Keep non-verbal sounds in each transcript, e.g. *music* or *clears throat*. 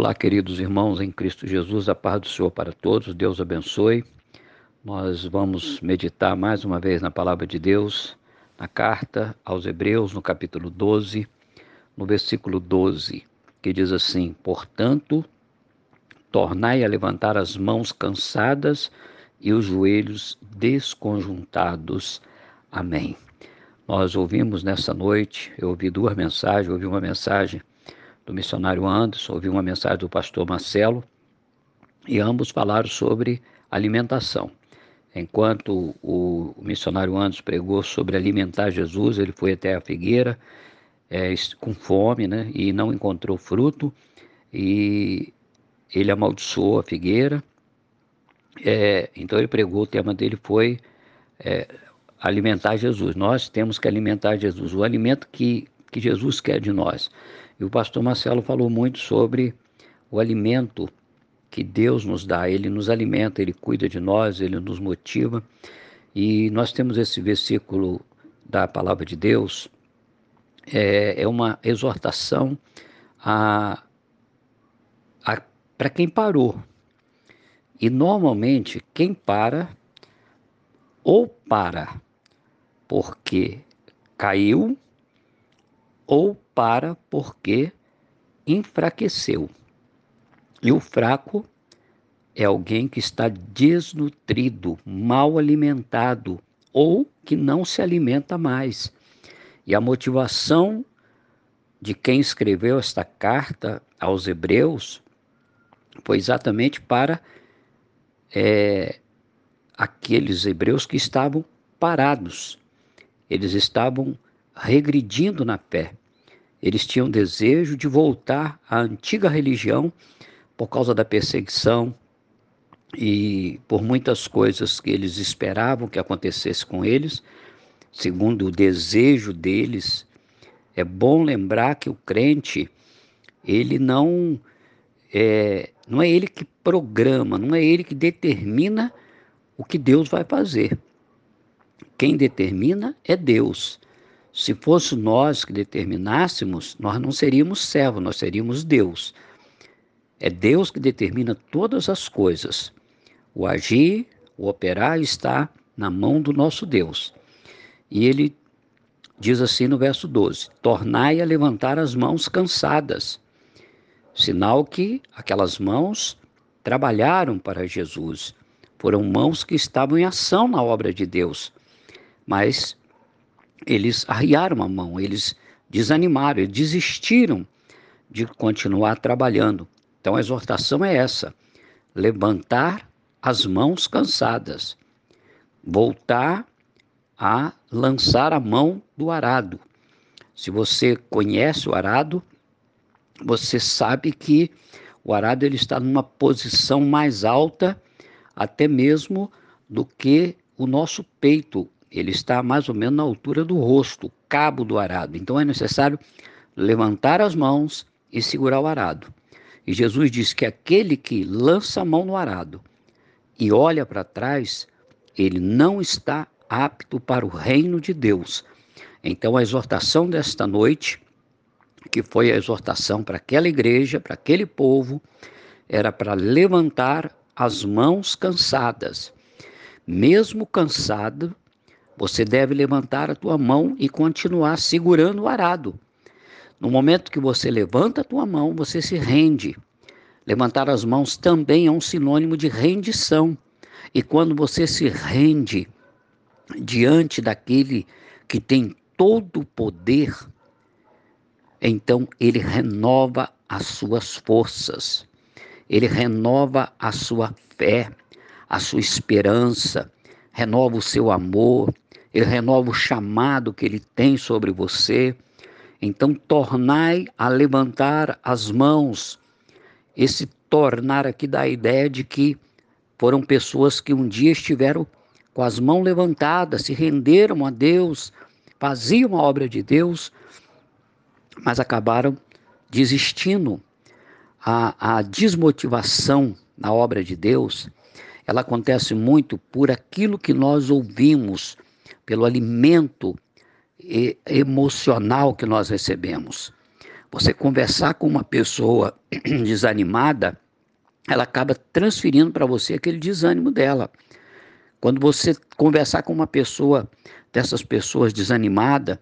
Olá, queridos irmãos em Cristo Jesus, a paz do Senhor para todos, Deus abençoe. Nós vamos meditar mais uma vez na palavra de Deus, na carta aos Hebreus, no capítulo 12, no versículo 12, que diz assim: Portanto, tornai a levantar as mãos cansadas e os joelhos desconjuntados. Amém. Nós ouvimos nessa noite, eu ouvi duas mensagens, ouvi uma mensagem do missionário Anderson, ouvi uma mensagem do pastor Marcelo, e ambos falaram sobre alimentação. Enquanto o missionário Anderson pregou sobre alimentar Jesus, ele foi até a figueira é, com fome, né, e não encontrou fruto, e ele amaldiçoou a figueira. É, então ele pregou, o tema dele foi é, alimentar Jesus. Nós temos que alimentar Jesus, o alimento que, que Jesus quer de nós. E o pastor Marcelo falou muito sobre o alimento que Deus nos dá. Ele nos alimenta, ele cuida de nós, ele nos motiva. E nós temos esse versículo da palavra de Deus, é, é uma exortação a, a para quem parou. E normalmente quem para, ou para porque caiu, ou para porque enfraqueceu. E o fraco é alguém que está desnutrido, mal alimentado ou que não se alimenta mais. E a motivação de quem escreveu esta carta aos Hebreus foi exatamente para é, aqueles hebreus que estavam parados, eles estavam regredindo na fé. Eles tinham desejo de voltar à antiga religião por causa da perseguição e por muitas coisas que eles esperavam que acontecesse com eles, segundo o desejo deles. É bom lembrar que o crente, ele não é, não é ele que programa, não é ele que determina o que Deus vai fazer. Quem determina é Deus. Se fosse nós que determinássemos, nós não seríamos servos, nós seríamos Deus. É Deus que determina todas as coisas. O agir, o operar está na mão do nosso Deus. E ele diz assim no verso 12: Tornai a levantar as mãos cansadas. Sinal que aquelas mãos trabalharam para Jesus. Foram mãos que estavam em ação na obra de Deus. Mas eles arriaram a mão, eles desanimaram, eles desistiram de continuar trabalhando. Então a exortação é essa: levantar as mãos cansadas, voltar a lançar a mão do arado. Se você conhece o arado, você sabe que o arado ele está numa posição mais alta até mesmo do que o nosso peito ele está mais ou menos na altura do rosto, cabo do arado. Então é necessário levantar as mãos e segurar o arado. E Jesus diz que aquele que lança a mão no arado e olha para trás, ele não está apto para o reino de Deus. Então a exortação desta noite, que foi a exortação para aquela igreja, para aquele povo, era para levantar as mãos cansadas. Mesmo cansado, você deve levantar a tua mão e continuar segurando o arado. No momento que você levanta a tua mão, você se rende. Levantar as mãos também é um sinônimo de rendição. E quando você se rende diante daquele que tem todo o poder, então ele renova as suas forças, ele renova a sua fé, a sua esperança, renova o seu amor, ele renova o chamado que ele tem sobre você. Então, tornai a levantar as mãos. Esse tornar aqui dá a ideia de que foram pessoas que um dia estiveram com as mãos levantadas, se renderam a Deus, faziam a obra de Deus, mas acabaram desistindo. A, a desmotivação na obra de Deus, ela acontece muito por aquilo que nós ouvimos pelo alimento emocional que nós recebemos. Você conversar com uma pessoa *clears throat* desanimada, ela acaba transferindo para você aquele desânimo dela. Quando você conversar com uma pessoa, dessas pessoas desanimadas,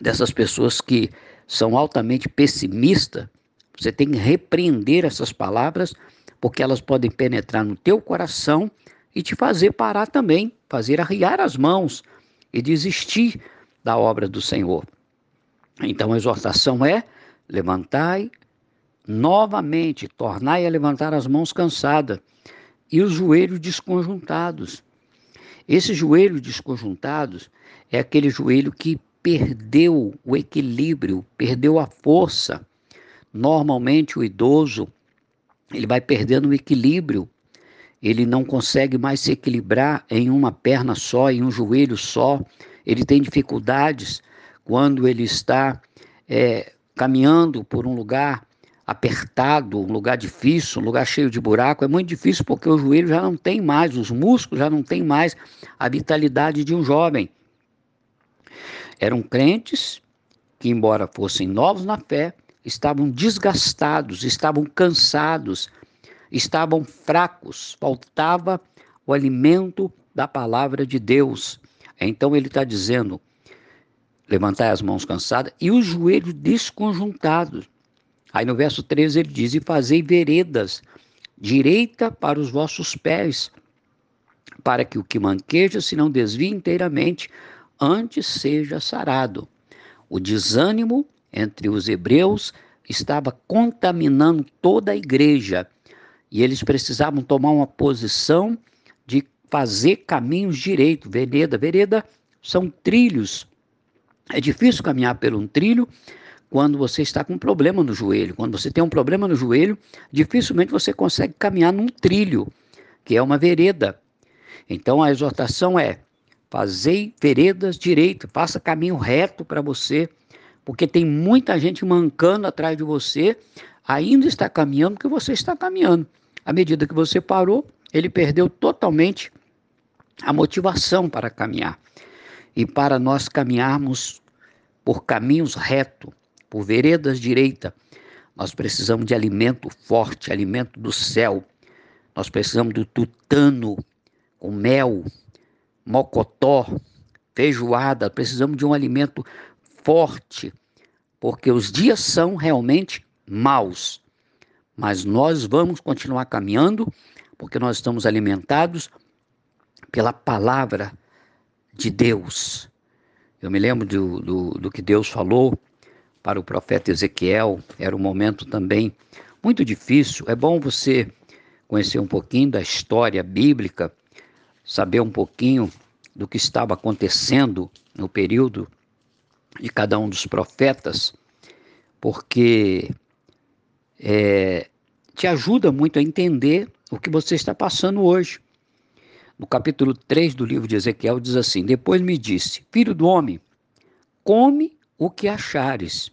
dessas pessoas que são altamente pessimistas, você tem que repreender essas palavras, porque elas podem penetrar no teu coração e te fazer parar também, fazer arriar as mãos e desistir da obra do Senhor. Então a exortação é: levantai novamente, tornai a levantar as mãos cansadas e os joelhos desconjuntados. Esses joelhos desconjuntados é aquele joelho que perdeu o equilíbrio, perdeu a força. Normalmente o idoso, ele vai perdendo o equilíbrio. Ele não consegue mais se equilibrar em uma perna só, em um joelho só. Ele tem dificuldades quando ele está é, caminhando por um lugar apertado, um lugar difícil, um lugar cheio de buraco, é muito difícil porque o joelho já não tem mais, os músculos já não tem mais a vitalidade de um jovem. Eram crentes que, embora fossem novos na fé, estavam desgastados, estavam cansados, estavam fracos, faltava o alimento da palavra de Deus. Então ele está dizendo: levantai as mãos cansadas e os joelhos desconjuntados. Aí no verso 13 ele diz: E fazei veredas direita para os vossos pés, para que o que manqueja se não desvie inteiramente, antes seja sarado. O desânimo entre os hebreus estava contaminando toda a igreja e eles precisavam tomar uma posição de fazer caminhos direitos. Vereda, vereda são trilhos. É difícil caminhar por um trilho quando você está com um problema no joelho. Quando você tem um problema no joelho, dificilmente você consegue caminhar num trilho, que é uma vereda. Então a exortação é: fazei veredas direito, faça caminho reto para você, porque tem muita gente mancando atrás de você, ainda está caminhando porque você está caminhando. À medida que você parou, ele perdeu totalmente a motivação para caminhar. E para nós caminharmos por caminhos retos, por veredas direita. Nós precisamos de alimento forte, alimento do céu. Nós precisamos do tutano com mel, mocotó, feijoada. Precisamos de um alimento forte, porque os dias são realmente maus. Mas nós vamos continuar caminhando, porque nós estamos alimentados pela palavra de Deus. Eu me lembro do, do, do que Deus falou para o profeta Ezequiel, era um momento também muito difícil. É bom você conhecer um pouquinho da história bíblica, saber um pouquinho do que estava acontecendo no período de cada um dos profetas, porque é, te ajuda muito a entender o que você está passando hoje. No capítulo 3 do livro de Ezequiel diz assim: Depois me disse, filho do homem, come o que achares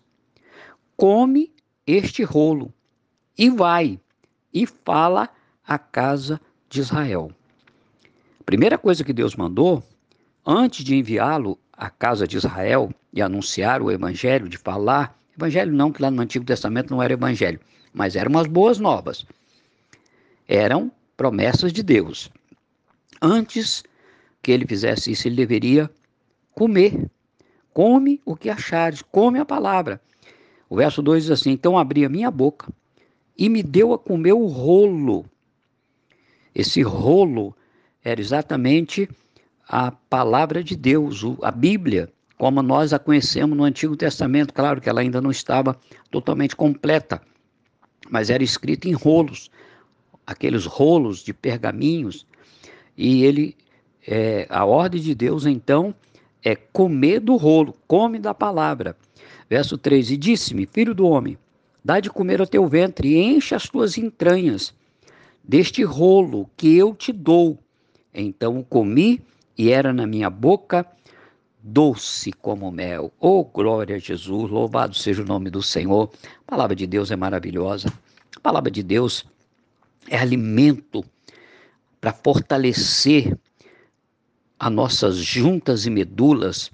come este rolo e vai e fala à casa de Israel. Primeira coisa que Deus mandou, antes de enviá-lo à casa de Israel e anunciar o evangelho, de falar, evangelho não, que lá no Antigo Testamento não era evangelho, mas eram umas boas novas. Eram promessas de Deus. Antes que ele fizesse isso, ele deveria comer. Come o que achares, come a palavra. O verso 2 diz assim: Então abri a minha boca e me deu a comer o rolo. Esse rolo era exatamente a palavra de Deus, a Bíblia, como nós a conhecemos no Antigo Testamento. Claro que ela ainda não estava totalmente completa, mas era escrita em rolos, aqueles rolos de pergaminhos. E ele, é, a ordem de Deus então é comer do rolo, come da palavra. Verso 3: E disse-me, filho do homem, dá de comer ao teu ventre e enche as tuas entranhas deste rolo que eu te dou. Então o comi e era na minha boca doce como mel. Oh, glória a Jesus, louvado seja o nome do Senhor. A palavra de Deus é maravilhosa. A palavra de Deus é alimento para fortalecer as nossas juntas e medulas,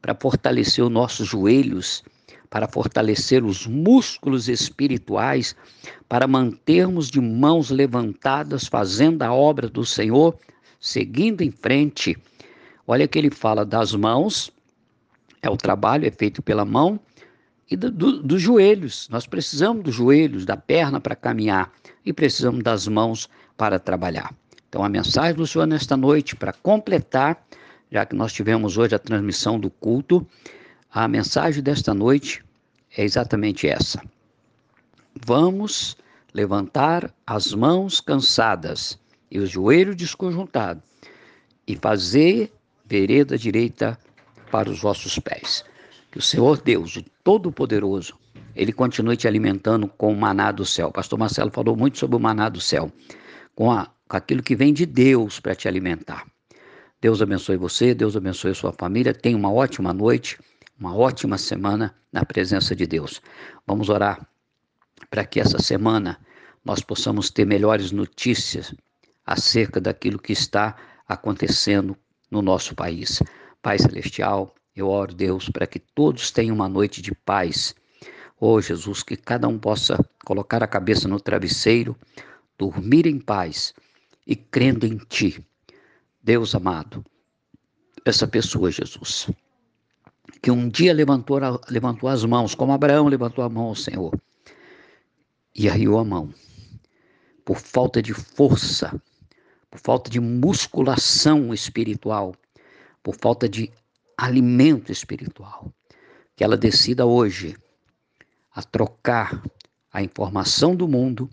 para fortalecer os nossos joelhos, para fortalecer os músculos espirituais, para mantermos de mãos levantadas, fazendo a obra do Senhor, seguindo em frente. Olha que ele fala das mãos, é o trabalho, é feito pela mão, e do, do, dos joelhos. Nós precisamos dos joelhos, da perna para caminhar e precisamos das mãos para trabalhar. Então, a mensagem do Senhor nesta noite, para completar, já que nós tivemos hoje a transmissão do culto, a mensagem desta noite é exatamente essa. Vamos levantar as mãos cansadas e os joelhos desconjuntados e fazer vereda direita para os vossos pés. Que o Senhor Deus, o Todo-Poderoso, ele continue te alimentando com o maná do céu. Pastor Marcelo falou muito sobre o maná do céu, com, a, com aquilo que vem de Deus para te alimentar. Deus abençoe você, Deus abençoe a sua família. Tenha uma ótima noite, uma ótima semana na presença de Deus. Vamos orar para que essa semana nós possamos ter melhores notícias acerca daquilo que está acontecendo no nosso país. Pai Celestial, eu oro, Deus, para que todos tenham uma noite de paz. Oh, Jesus, que cada um possa colocar a cabeça no travesseiro, dormir em paz e crendo em Ti. Deus amado, essa pessoa, Jesus, que um dia levantou, levantou as mãos, como Abraão levantou a mão ao Senhor, e arriou a mão, por falta de força, por falta de musculação espiritual, por falta de alimento espiritual. Que ela decida hoje a trocar a informação do mundo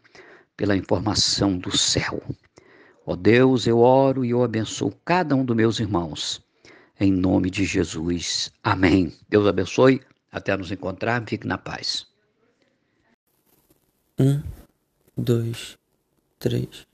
pela informação do céu. Ó oh Deus, eu oro e eu abençoo cada um dos meus irmãos. Em nome de Jesus. Amém. Deus abençoe. Até nos encontrar. Fique na paz. Um, dois, três.